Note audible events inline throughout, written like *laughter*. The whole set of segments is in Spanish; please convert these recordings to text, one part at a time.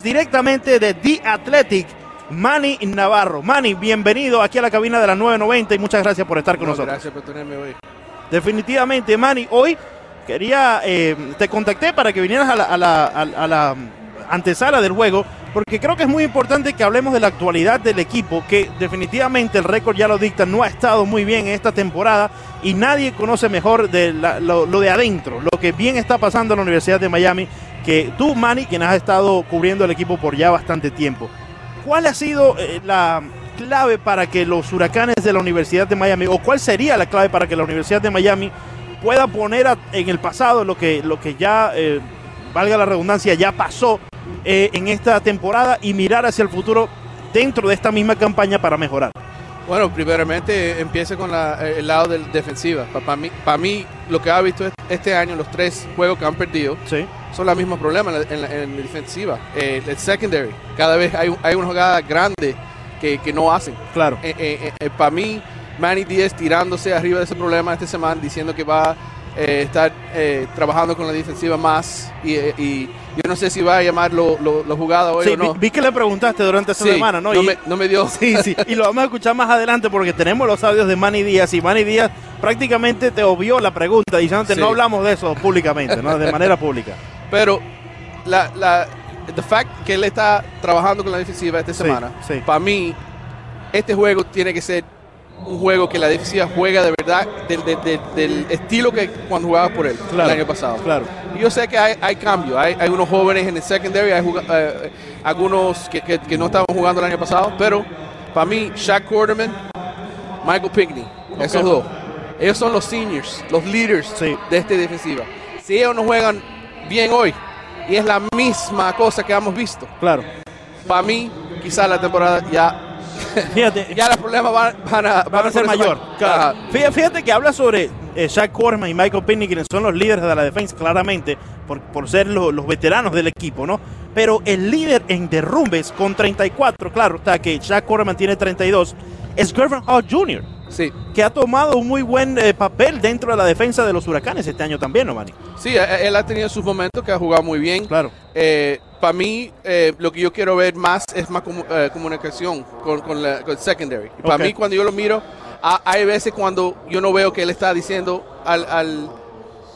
directamente de The Athletic, Manny Navarro. Manny, bienvenido aquí a la cabina de la 990 y muchas gracias por estar con No, nosotros. Gracias por tenerme hoy. Definitivamente, Manny, hoy quería, eh, te contacté para que vinieras a la, a la- a- a la antesala del juego, porque creo que es muy importante que hablemos de la actualidad del equipo, que definitivamente el récord ya lo dicta, no ha estado muy bien en esta temporada y nadie conoce mejor de la- lo, lo de adentro, lo que bien está pasando en la Universidad de Miami, que tú, Manny, quien has estado cubriendo el equipo por ya bastante tiempo. ¿Cuál ha sido eh, la clave para que los huracanes de la Universidad de Miami, o cuál sería la clave para que la Universidad de Miami pueda poner en el pasado lo que, lo que ya, eh, valga la redundancia, ya pasó eh, en esta temporada y mirar hacia el futuro dentro de esta misma campaña para mejorar? Bueno, primeramente empiece con la- el lado de la defensiva. Para mí, para mí, lo que ha visto est- este año, los tres juegos que han perdido, Sí, son los mismos problemas en la, en la- en la defensiva. Eh, el secondary, cada vez hay, hay una jugada grande que, que no hacen. claro. Eh, para mí, Manny Díaz tirándose arriba de ese problema esta semana, diciendo que va eh, estar eh, trabajando con la defensiva más. Y, eh, y yo no sé si va a llamar lo, lo- jugada hoy Sí, o no. vi, vi que le preguntaste durante esta Sí, semana, ¿no? Y- me, no me dio. *laughs* Sí, sí, y lo vamos a escuchar más adelante porque tenemos los audios de Manny Díaz y Manny Díaz prácticamente te obvió la pregunta diciéndote Sí. no hablamos de eso públicamente, ¿no? De manera *laughs* pública. Pero la, la the fact que él está trabajando con la defensiva esta semana, para mí, este juego tiene que ser un juego que la defensiva juega de verdad del, del- del- del estilo que cuando jugaba por él Claro, el año pasado. claro. Y yo sé que hay, hay cambio, hay, hay unos jóvenes en el secondary, hay eh, algunos que, que- que no estaban jugando el año pasado, pero para mí, Shaq Quarterman, Michael Pinkney, esos dos, ellos son los seniors, los leaders Sí. de esta defensiva. Si ellos no juegan bien hoy, y es la misma cosa que hemos visto, Claro. para mí, quizás la temporada ya, *laughs* Fíjate, ya los problemas van, van a, van a ser mayor. Claro. Ajá. Fíjate, fíjate que habla sobre eh, Shaq Corman y Michael Pinney, quienes son los líderes de la defensa, claramente, por, por ser lo- los veteranos del equipo, ¿no? Pero el líder en derrumbes con 34, claro, está que Shaq Corman tiene 32, es Gervin Hall Jr., Sí, que ha tomado un muy buen eh, papel dentro de la defensa de los huracanes este año también, ¿no, Manny? sí, eh, él ha tenido sus momentos que ha jugado muy bien. Claro. Para mí, eh, lo que yo quiero ver más es más comu- eh, comunicación con, con la con el secondary. Para Ok. mí, cuando yo lo miro, ha- hay veces cuando yo no veo que él está diciendo al, al,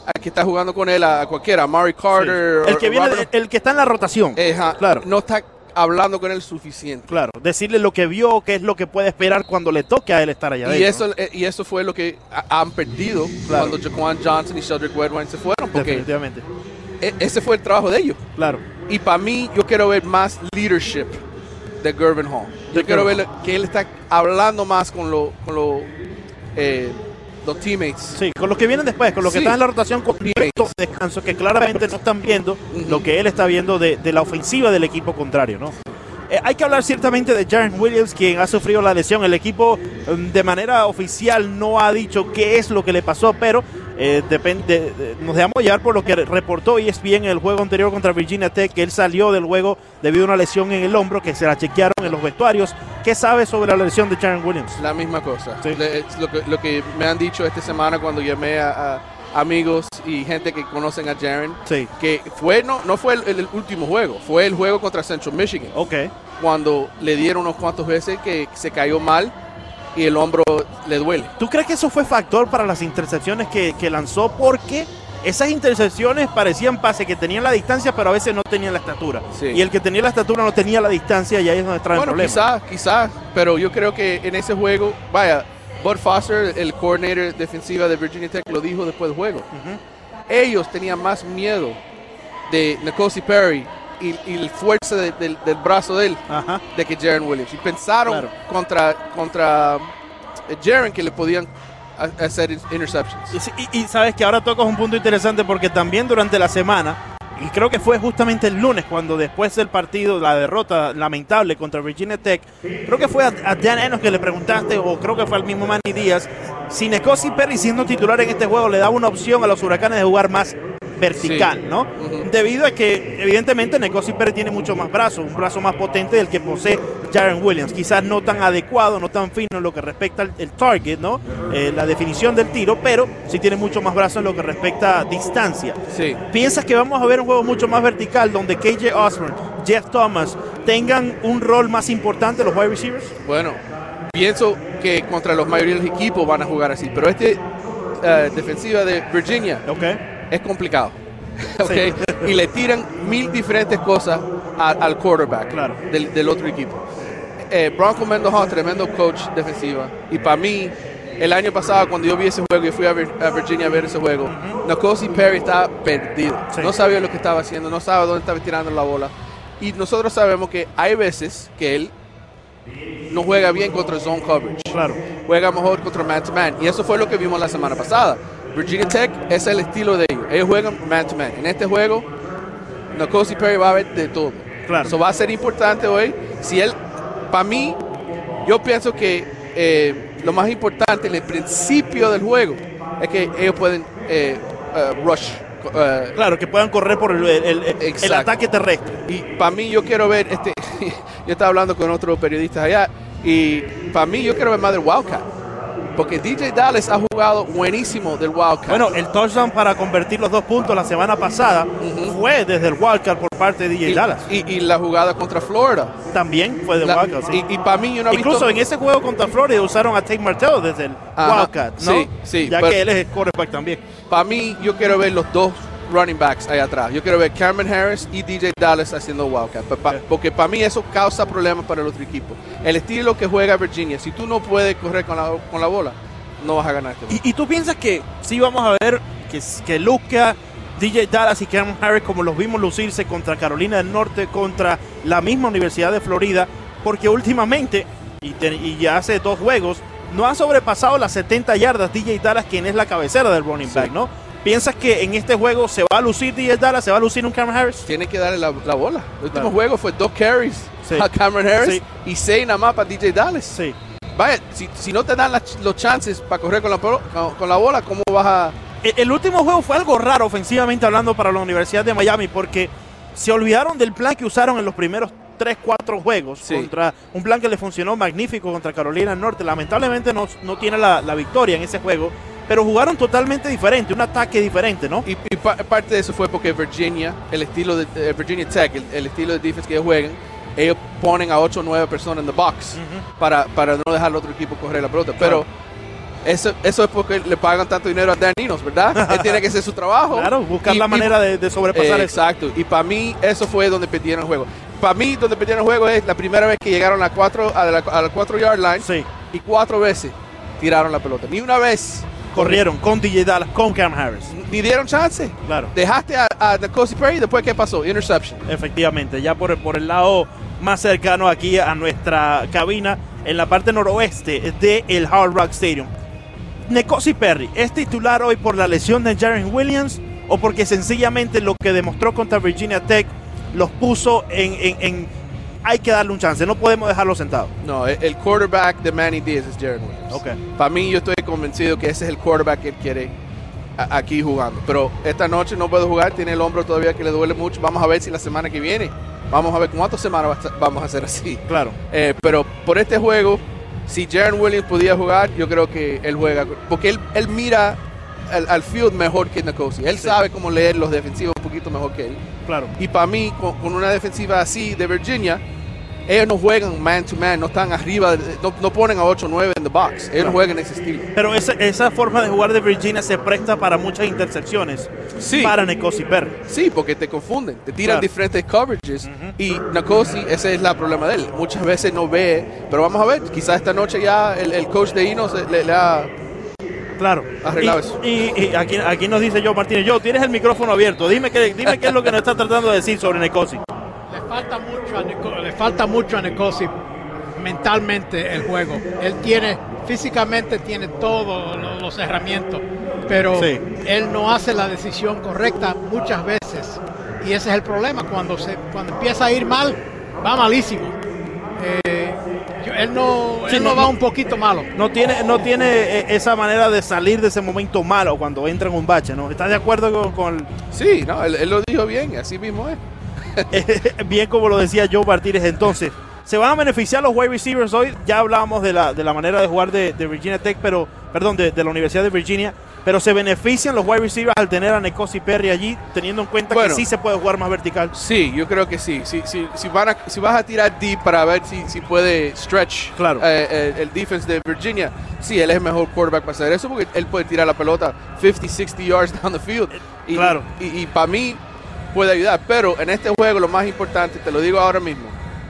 al que está jugando con él, a cualquiera, a Mari Carter. El que o viene, el que está en la rotación. eh, claro. no está hablando con él suficiente. Claro, decirle lo que vio, qué es lo que puede esperar cuando le toque a él estar allá Y eso, eh, y eso fue lo que ha- han perdido Claro. cuando Jaquan Johnson y Sheldrick Redwine se fueron, ¿no? porque Definitivamente. e- ese fue el trabajo de ellos. Claro. Y para mí, yo quiero ver más leadership de Gervin Hall. Yo quiero ver que él está hablando más con, lo- con lo, eh, los teammates. Sí, con los que vienen después, con los que están en la rotación con Teammates. cierto descanso, que claramente no están viendo lo que él está viendo de, de la ofensiva del equipo contrario, ¿no? Eh, hay que hablar ciertamente de Jaren Williams, quien ha sufrido la lesión. El equipo mm, de manera oficial no ha dicho qué es lo que le pasó, pero eh, depende, de- nos dejamos llevar por lo que reportó y es bien en el juego anterior contra Virginia Tech, que él salió del juego debido a una lesión en el hombro, que se la chequearon en los vestuarios. ¿Qué sabe sobre la lesión de Jaren Williams? La misma cosa. Sí. Le- es lo, que, lo que me han dicho esta semana cuando llamé a, a amigos y gente que conocen a Jaren, Sí, que fue no, no fue el, el último juego, fue el juego contra Central Michigan, ok. Cuando le dieron unos cuantos veces que se cayó mal y el hombro le duele. ¿Tú crees que eso fue factor para las intercepciones que, que lanzó? Porque esas intercepciones parecían pases que tenían la distancia, pero a veces no tenían la estatura. Sí. Y el que tenía la estatura no tenía la distancia y ahí es donde trae el Bueno, problema. quizás, quizás, pero yo creo que en ese juego, vaya, Bud Foster, el coordinator defensiva de Virginia Tech, lo dijo después del juego. Ellos tenían más miedo de Nicosi Perry y, y la fuerza de- del, del brazo de él Ajá. de que Jaren Williams. Y pensaron Claro. contra, contra eh, Jaren que le podían ha- hacer interceptions. Y- y sabes que ahora tocas un punto interesante porque también durante la semana, y creo que fue justamente el lunes cuando después del partido, la derrota lamentable contra Virginia Tech, creo que fue a, a Dan Enos que le preguntaste, o creo que fue al mismo Manny Díaz, si Necosi Perry siendo titular en este juego le daba una opción a los huracanes de jugar más vertical, Sí. ¿no? Debido a que evidentemente Necosi Perry tiene mucho más brazo, un brazo más potente del que posee Jaren Williams, quizás no tan adecuado, no tan fino en lo que respecta al el target, ¿no? Eh, la definición del tiro, pero sí tiene mucho más brazo en lo que respecta a distancia. Sí. ¿Piensas que vamos a ver un juego mucho más vertical donde KJ Osborne, Jeff Thomas, tengan un rol más importante los wide receivers? Bueno, pienso que contra los mayoría de los equipos van a jugar así, pero este eh, defensiva de Virginia Okay. Es complicado. *laughs* Okay? y le tiran mil diferentes cosas a- al quarterback Claro. del, del otro equipo. Eh, Bronco Mendoza, tremendo coach defensiva. Y para mí, el año pasado, cuando yo vi ese juego y fui a, Vir- a Virginia a ver ese juego, Nakosi Perry estaba perdido. Sí. No sabía lo que estaba haciendo, no sabía dónde estaba tirando la bola. Y nosotros sabemos que hay veces que él no juega bien contra zone coverage Claro. juega mejor contra man to man. Y eso fue lo que vimos la semana pasada. Virginia Tech es el estilo de ellos. Ellos juegan man to man. En este juego, Nakosi Perry va a ver de todo. Claro. Eso va a ser importante hoy. Si él, para mí, yo pienso que eh, lo más importante en el principio del juego es que ellos pueden eh, eh, rush. Claro, que puedan correr por el, el- el- el Exacto. ataque terrestre. y para mí yo quiero ver este *laughs* yo estaba hablando con otros periodistas allá y para mí yo quiero ver más del Wildcat porque DJ Dallas ha jugado buenísimo del Wildcat Bueno, el touchdown para convertir los dos puntos la semana pasada fue desde el wildcard por parte de DJ y, Dallas. y- y la jugada contra Florida También fue de La- wildcard. sí. y, para mí yo no he Incluso visto en ese juego contra Florida usaron a Tate Martell desde el Ajá, wildcat, ¿no? sí, sí, Ya que él es el quarterback también. para mí yo quiero ver los dos running backs allá atrás yo quiero ver Cameron Harris y DJ Dallas haciendo Wildcat Pa- porque para mí eso causa problemas para el otro equipo el estilo que juega Virginia si tú no puedes correr con la, con la bola no vas a ganar este. ¿Y, y tú piensas que sí vamos a ver que, que Luca, DJ Dallas y Cameron Harris, como los vimos lucirse contra Carolina del Norte, contra la misma Universidad de Florida, porque últimamente, y, te- y ya hace dos juegos, no han sobrepasado las 70 yardas DJ Dallas, quien es la cabecera del running Sí. back, ¿no? ¿Piensas que en este juego se va a lucir DJ Dallas, se va a lucir un Cameron Harris? tiene que darle la, la bola. El último Claro. juego fue dos carries Sí. a Cameron Harris Sí. y seis nada más para DJ Dallas. Sí. Vaya, si, si no te dan las- los chances para correr con la, con, con la bola, ¿cómo vas a...? El, el último juego fue algo raro ofensivamente hablando para la Universidad de Miami porque se olvidaron del plan que usaron en los primeros 3, 4 juegos Sí. contra un plan que le funcionó magnífico contra Carolina del Norte. Lamentablemente no, no tiene la, la victoria en ese juego, pero jugaron totalmente diferente, un ataque diferente, ¿no? Y, y pa- parte de eso fue porque Virginia, el estilo de eh, Virginia Tech, el, el estilo de defense que ellos juegan, ellos ponen a 8 o 9 personas en the box para, para no dejar al otro equipo correr la pelota. Pero eso, eso es porque le pagan tanto dinero a Dan Enos, ¿verdad? *laughs* Él tiene que hacer su trabajo. Claro, buscar Y- la y- manera de, de sobrepasar Eh, eso. Exacto. Y para mí eso fue donde perdieron el juego. Para mí donde perdieron el juego es la primera vez que llegaron a, cuatro, a la, a la cuatro yard line Sí, y cuatro veces tiraron la pelota. Ni una vez corrieron con DJ Dallas, con Cam Harris. Ni dieron chance. Claro. Dejaste a, a Perry y después ¿qué pasó? Interception. Efectivamente, ya por, por el lado más cercano aquí a nuestra cabina, en la parte noroeste del Hard Rock Stadium. Nekosi Perry, ¿es titular hoy por la lesión de Jaren Williams o porque sencillamente lo que demostró contra Virginia Tech los puso en, en- en- hay que darle un chance, no podemos dejarlo sentado? No, el, quarterback de Manny Diaz es Jared Williams. Ok. Para mí yo estoy convencido que ese es el quarterback que él quiere aquí jugando. Pero esta noche no puede jugar, tiene el hombro todavía que le duele mucho. Vamos a ver si la semana que viene, vamos a ver cuántas semanas vamos a hacer así. Claro. Eh, pero por este juego, si Jaron Williams podía jugar, yo creo que él juega. Porque él, él mira al, al field mejor que Nakosi. Él Sí. sabe cómo leer los defensivos un poquito mejor que él. Claro. Y para mí, con, con una defensiva así de Virginia, ellos no juegan man to man, no están arriba, no, no ponen a 8 o 9 en the box. Ellos Claro. juegan ese estilo. Pero esa, esa forma de jugar de Virginia se presta para muchas intercepciones Sí. para Nekosi Perry. Sí, porque te confunden, te tiran Claro. diferentes coverages Ujú. y Nakosi, ese es el problema de él. Muchas veces no ve, pero vamos a ver, quizás esta noche ya el, el coach de Inos le, le ha... Claro. Arreglado y, eso. y- y aquí, aquí nos dice Joe Martínez, Joe, tienes el micrófono abierto. Dime qué, dime qué es lo que nos está tratando de decir sobre Necosi. Le falta mucho a Nico- le falta mucho a Nicosi mentalmente el juego. Él tiene físicamente tiene todos lo- los herramientas, pero Sí. él no hace la decisión correcta muchas veces. Y ese es el problema cuando se cuando empieza a ir mal, va malísimo. Eh, yo- él no Sí, él no- no va un poquito malo. No tiene, no tiene eh, esa manera de salir de ese momento malo cuando entra en un bache, ¿no? ¿Estás de acuerdo con, con Sí, no, él, él lo dijo bien, así mismo es. *laughs* bien como lo decía Joe Martínez entonces? ¿Se van a beneficiar los wide receivers hoy? Ya hablábamos de la, de la manera de jugar de, de Virginia Tech, pero, perdón, de, de la Universidad de Virginia. pero se benefician los wide receivers al tener a Necosi Perry allí, teniendo en cuenta Bueno. que sí se puede jugar más vertical. Sí, yo creo que sí. Si, si, si, van a- si vas a tirar deep para ver si, si puede stretch Claro. eh, eh, el defense de Virginia, sí, él es el mejor quarterback para hacer eso porque él puede tirar la pelota 50, 60 yards *laughs* down the field. Y, Claro. Y, para mí puede ayudar. Pero en este juego lo más importante, te lo digo ahora mismo,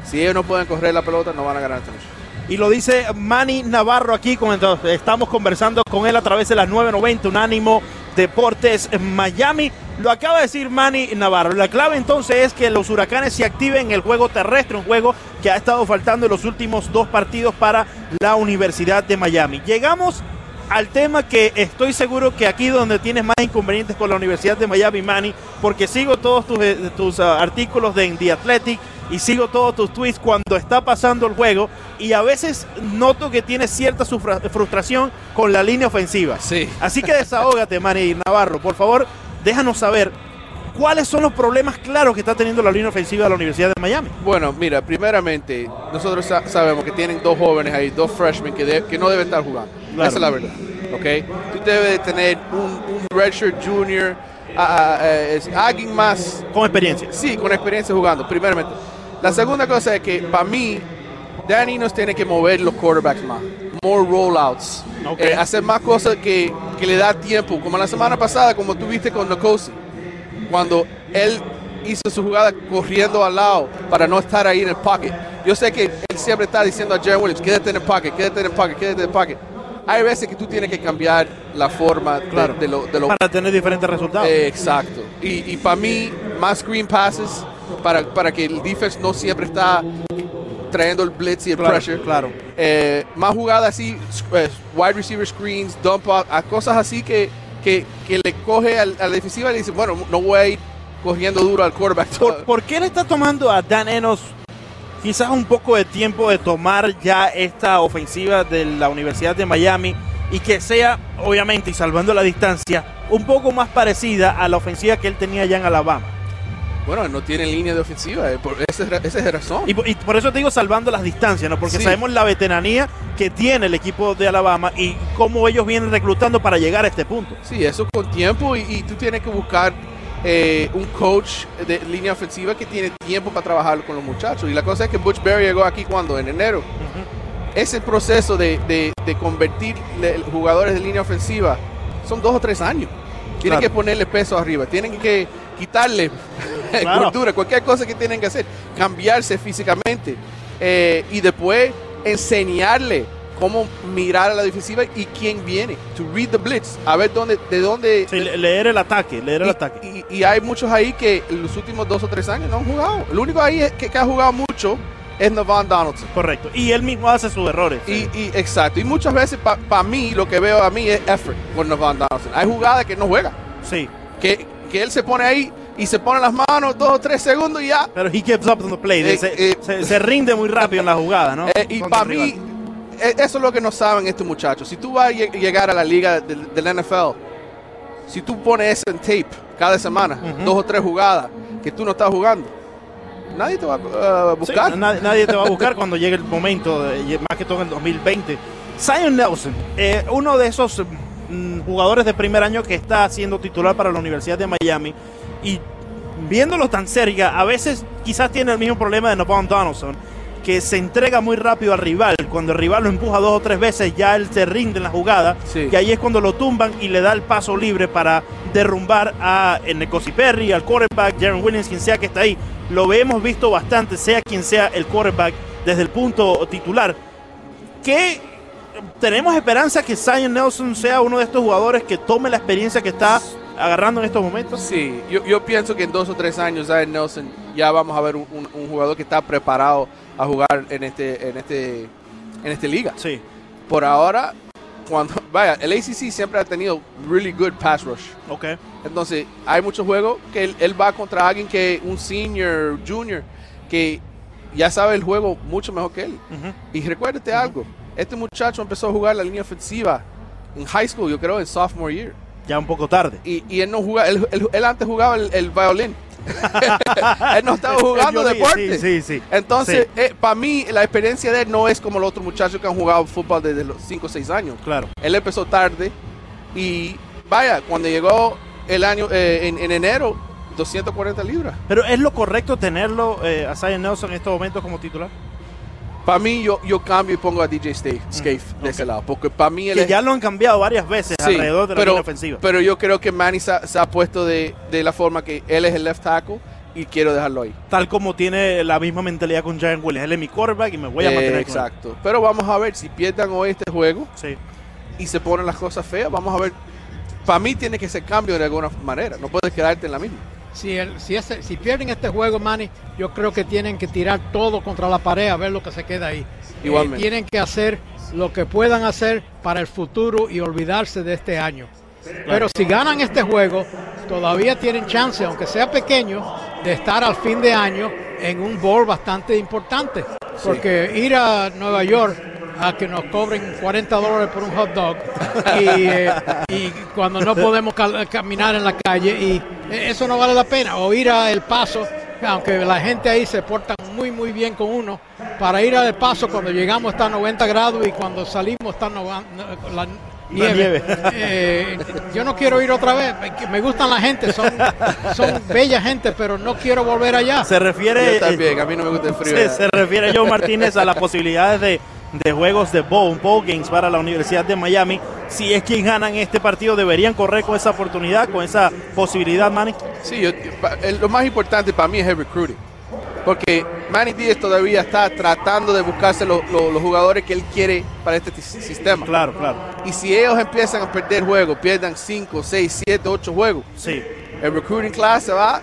si ellos no pueden correr la pelota, no van a ganar esta noche. Y lo dice Manny Navarro aquí, estamos conversando con él a través de las 990, Unánimo Deportes Miami. Lo acaba de decir Manny Navarro. La clave entonces es que los huracanes se activen en el juego terrestre, un juego que ha estado faltando en los últimos dos partidos para la Universidad de Miami. Llegamos al tema que estoy seguro que aquí donde tienes más inconvenientes con la Universidad de Miami, Manny, porque sigo todos tus, eh, tus ah, artículos de The Athletic y sigo todos tus tweets cuando está pasando el juego y a veces noto que tienes cierta frustración con la línea ofensiva. Sí. Así que desahógate, Manny Navarro, por favor, déjanos saber cuáles son los problemas claros que está teniendo la línea ofensiva de la Universidad de Miami. Bueno, mira, primeramente, nosotros sa- sabemos que tienen dos jóvenes ahí, dos freshmen que, que no deben estar jugando. Claro. Esa es la verdad. ¿ok? Tú debes de tener un, un redshirt junior, ah, ah, es alguien más, Con experiencia. sí, con experiencia jugando, primeramente. La segunda cosa es que para mí, Danny nos tiene que mover los quarterbacks más. More rollouts. Ok. Eh, hacer más cosas que, que le da tiempo. Como la semana pasada, como tuviste con Nkosi. Cuando él hizo su jugada corriendo al lado para no estar ahí en el pocket. Yo sé que él siempre está diciendo a Jerry Williams, quédate en el pocket, quédate en el pocket, quédate en el pocket. Hay veces que tú tienes que cambiar la forma de- Claro. de, lo, de lo Para tener diferentes resultados. eh, exacto. Y, y para mí, más screen passes para, para que el defense no siempre está trayendo el blitz y el claro, pressure. claro. Eh, más jugadas así, eh, wide receiver screens, dump off, a cosas así que, que, que le coge al- a la defensiva y le dice, bueno, no voy a ir cogiendo duro al quarterback. ¿Por, por qué le está tomando a Dan Enos quizás un poco de tiempo de tomar ya esta ofensiva de la Universidad de Miami y que sea, obviamente, y salvando la distancia, un poco más parecida a la ofensiva que él tenía ya en Alabama? Bueno, no tiene línea de ofensiva, eh, por, esa, es, la razón. Y, por- y por eso te digo salvando las distancias, ¿no? Porque Sí. sabemos la veteranía que tiene el equipo de Alabama y cómo ellos vienen reclutando para llegar a este punto. Sí, eso con tiempo y, y tú tienes que buscar eh, un coach de línea ofensiva que tiene tiempo para trabajar con los muchachos. Y la cosa es que Butch Berry llegó aquí cuando, en enero. Ese proceso de, de- de convertir jugadores de línea ofensiva son dos o tres años. Tienen Claro. que ponerle peso arriba, tienen que quitarle *laughs* Claro. cultura, cualquier cosa que tienen que hacer, cambiarse físicamente eh, y después enseñarle cómo mirar a la defensiva y quién viene. To read the blitz, a ver dónde, de dónde. Sí, le- leer el ataque, leer el y, ataque. y- y hay muchos ahí que en los últimos dos o tres años no han jugado. El único ahí que, que ha jugado mucho es Navon Donaldson. Correcto. Y él mismo hace sus errores. Y, y- exacto. Y muchas veces para mí lo que veo a mí es effort con Navon Donaldson. Hay jugadas que no juega. Sí. Que, que él se pone ahí y se pone las manos dos o tres segundos y ya. Pero he keeps up on the play. Eh, se, eh, se- se rinde muy rápido en la jugada, ¿no? Eh, y para mí, eso es lo que no saben estos muchachos. Si tú vas a lleg- llegar a la liga del, del NFL, si tú pones eso en tape cada semana, Ujú. dos o tres jugadas que tú no estás jugando, nadie te va a uh, Sí, buscar. nadie, nadie te va a buscar cuando llegue el momento, de- más que todo en el 2020. Zion Nelson, eh, uno de esos mm, jugadores de primer año que está siendo titular para la Universidad de Miami y viéndolo tan cerca, a veces quizás tiene el mismo problema de Navon Donaldson, que se entrega muy rápido al rival. Cuando el rival lo empuja dos o tres veces, ya él se rinde en la jugada. Sí. Y ahí es cuando lo tumban y le da el paso libre para derrumbar a Necosi Perry, al quarterback, Jaren Williams, quien sea que está ahí. Lo hemos visto bastante, sea quien sea el quarterback, desde el punto titular. ¿Qué tenemos esperanza que Zion Nelson sea uno de estos jugadores que tome la experiencia que está agarrando en estos momentos? Sí, yo, yo pienso que en dos o tres años Zion Nelson ya vamos a ver un, un- un jugador que está preparado a jugar en este, en este, en esta liga. Sí, Por ahora, cuando *laughs* vaya, el ACC siempre ha tenido really good pass rush. ok. Entonces, hay muchos juegos que él, él va contra alguien que un senior, junior, que ya sabe el juego mucho mejor que él. Ujú. Y recuérdate algo, este muchacho empezó a jugar la línea ofensiva en high school, yo creo, en sophomore year. Ya un poco tarde. Y, y él no jugaba, él, él- él antes jugaba el, el violín. *laughs* él no estaba jugando deporte. Sí, sí, sí. Entonces, para mí, la experiencia de él no es como los otros muchachos que han jugado fútbol desde los 5 o 6 años. Claro. Él empezó tarde y vaya, cuando llegó el año eh, en, en enero, 240 libras. Pero ¿es lo correcto tenerlo eh, a Zion Nelson en estos momentos como titular? Para mí, yo, yo cambio y pongo a DJ Stay, Scaife de ese lado. Porque para mí él Que es- ya lo han cambiado varias veces Sí, alrededor de la pero, línea ofensiva. Pero yo creo que Manny se, ha- se ha puesto de, de la forma que él es el left tackle y quiero dejarlo ahí. Tal como tiene la misma mentalidad con Jaren Williams. Él es mi quarterback y me voy a mantener Eh, con él. exacto. Pero vamos a ver si pierdan hoy este juego Sí. y se ponen las cosas feas. Vamos a ver. Para mí tiene que ser cambio de alguna manera. No puedes quedarte en la misma. Si, el- si, ese- si pierden este juego, Manny, yo creo que tienen que tirar todo contra la pared a ver lo que se queda ahí. Eh, Igualmente. tienen que hacer lo que puedan hacer para el futuro y olvidarse de este año. Pero si ganan este juego, todavía tienen chance, aunque sea pequeño, de estar al fin de año en un bowl bastante importante. Porque ir a Nueva York a que nos cobren 40 dólares por un hot dog y, eh, y cuando no podemos caminar en la calle y eso no vale la pena. O ir a El Paso, aunque la gente ahí se porta muy muy bien con uno, para ir a El Paso cuando llegamos está a 90 grados y cuando salimos está no- la nieve. nieve. Eh, yo no quiero ir otra vez, me- me gustan la gente, son, son *laughs* bella gente, pero no quiero volver allá. Se refiere. Yo también. A mí no me gusta el frío. Se, se refiere Joe Martínez a las posibilidades de, de juegos de bowl, bowl games para la Universidad de Miami. Si es quien ganan este partido, deberían correr con esa oportunidad, con esa posibilidad, Manny. Sí, yo- lo más importante para mí es el recruiting. Porque Manny Díaz todavía está tratando de buscarse lo- lo- los jugadores que él quiere para este sistema. Claro, claro. Y si ellos empiezan a perder juegos, pierdan 5, 6, 7, 8 juegos, Sí. el recruiting class se va,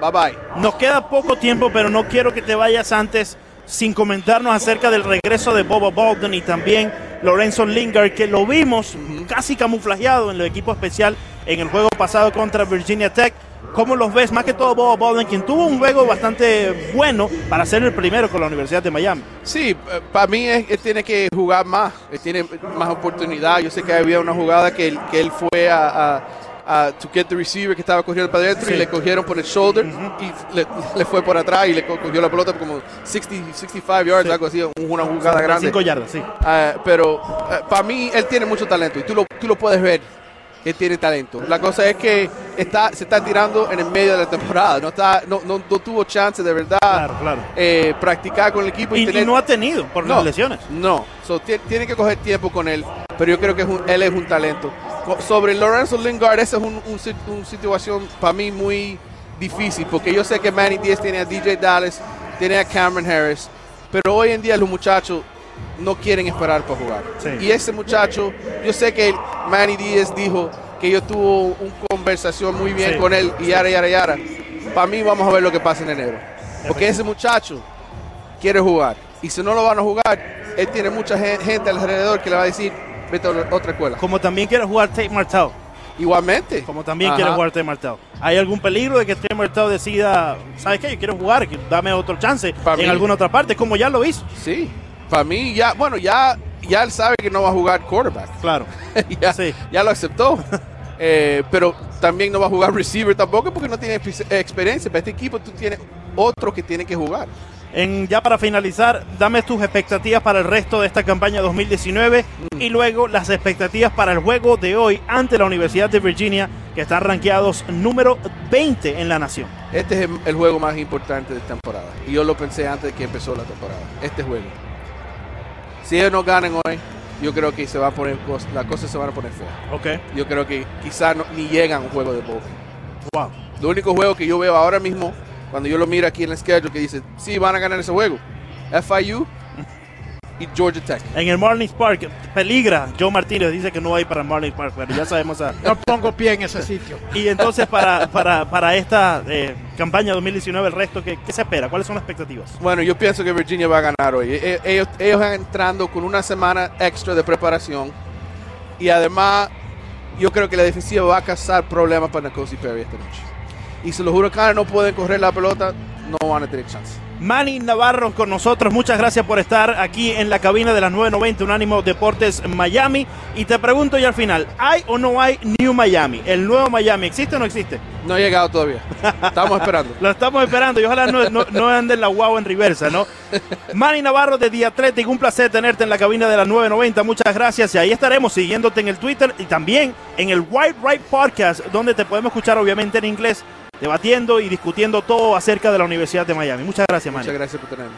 bye bye. Nos queda poco tiempo, pero no quiero que te vayas antes sin comentarnos acerca del regreso de Bobo Baldwin y también Lorenzo Lingard, que lo vimos casi camuflajeado en el equipo especial en el juego pasado contra Virginia Tech. ¿Cómo los ves? Más que todo Bobo Baldwin, quien tuvo un juego bastante bueno para ser el primero con la Universidad de Miami. Sí, para mí él tiene que jugar más, él tiene más oportunidad. Yo sé que había una jugada que él, que él fue a, a- a to get the receiver que estaba corriendo para adentro Sí. y le cogieron por el shoulder y le, le fue por atrás y le co- cogió la pelota como 60, 65 yards, Sí. algo así, una jugada grande. Cinco yardas, sí. Ah, pero para mí él tiene mucho talento y tú lo, tú lo puedes ver. Él tiene talento. La cosa es que está, se está tirando en el medio de la temporada. No, está, no, no, no tuvo chance de verdad Claro, claro. eh, practicar con el equipo. Y, y tener- no ha tenido por las lesiones. no, so, ti- tiene que coger tiempo con él, pero yo creo que es un- él es un talento. Sobre Lorenzo Lingard, esa es un- un una situación para mí muy difícil, porque yo sé que Manny Díaz tiene a DJ Dallas, tiene a Cameron Harris, pero hoy en día los muchachos no quieren esperar para jugar. Sí. Y ese muchacho, yo sé que Manny Díaz dijo que yo tuvo una conversación muy bien Sí. con él y yara, yara, yara. Para mí vamos a ver lo que pasa en enero. Porque ese muchacho quiere jugar. Y si no lo van a jugar, él tiene mucha gen- gente alrededor que le va a decir, vete a otra escuela. Como también quiere jugar Tate Martell. Igualmente. Como también Ajá. quiere jugar Tate Martell. ¿Hay algún peligro de que Tate Martell decida, ¿sabes qué? Yo quiero jugar, dame otro chance en mí. alguna otra parte, como ya lo hizo? Sí. Para mí, ya, bueno, ya, ya él sabe que no va a jugar quarterback. Claro. *laughs* ya, Sí. ya lo aceptó. *laughs* Eh, pero también no va a jugar receiver tampoco porque no tiene expe- experiencia. Para este equipo tú tienes otro que tiene que jugar. En, ya para finalizar, dame tus expectativas para el resto de esta campaña 2019 y luego las expectativas para el juego de hoy ante la Universidad de Virginia, que están rankeados número 20 en la nación. Este es el, el juego más importante de temporada. Y yo lo pensé antes de que empezó la temporada. Este juego. Si ellos no ganan hoy, yo creo que se va a poner las cosas se van a poner feas. Ok. Yo creo que quizás no- ni llegan a un juego de bowl. Wow. Lo único juego que yo veo ahora mismo, cuando yo lo miro aquí en el schedule, que dice, sí, van a ganar ese juego. FIU y Georgia Tech. En el Marlins Park, peligra. Joe Martínez dice que no hay para Marlins Park, pero ya sabemos. a- No pongo pie en ese sitio. *laughs* Y entonces, para, para, para esta eh, campaña 2019, el resto, ¿qué, ¿qué se espera? ¿Cuáles son las expectativas? Bueno, yo pienso que Virginia va a ganar hoy. E- Ellos, ellos van entrando con una semana extra de preparación. Y además, yo creo que la defensiva va a causar problemas para Nicosi Perry esta noche. Y si los huracanes no pueden correr la pelota, no van a tener chance. Manny Navarro con nosotros. Muchas gracias por estar aquí en la cabina de las 990 Unánimo Deportes Miami. Y te pregunto ya al final, ¿hay o no hay New Miami? ¿El nuevo Miami existe o no existe? No ha llegado todavía. Estamos esperando. *laughs* Lo estamos esperando y ojalá no, no, no anden la guau en reversa, ¿no? Manny Navarro de The Athletic, un placer tenerte en la cabina de las 990. Muchas gracias y ahí estaremos siguiéndote en el Twitter y también en el White Right Podcast, donde te podemos escuchar obviamente en inglés debatiendo y discutiendo todo acerca de la Universidad de Miami. Muchas gracias, Manny. Muchas gracias por tenerme.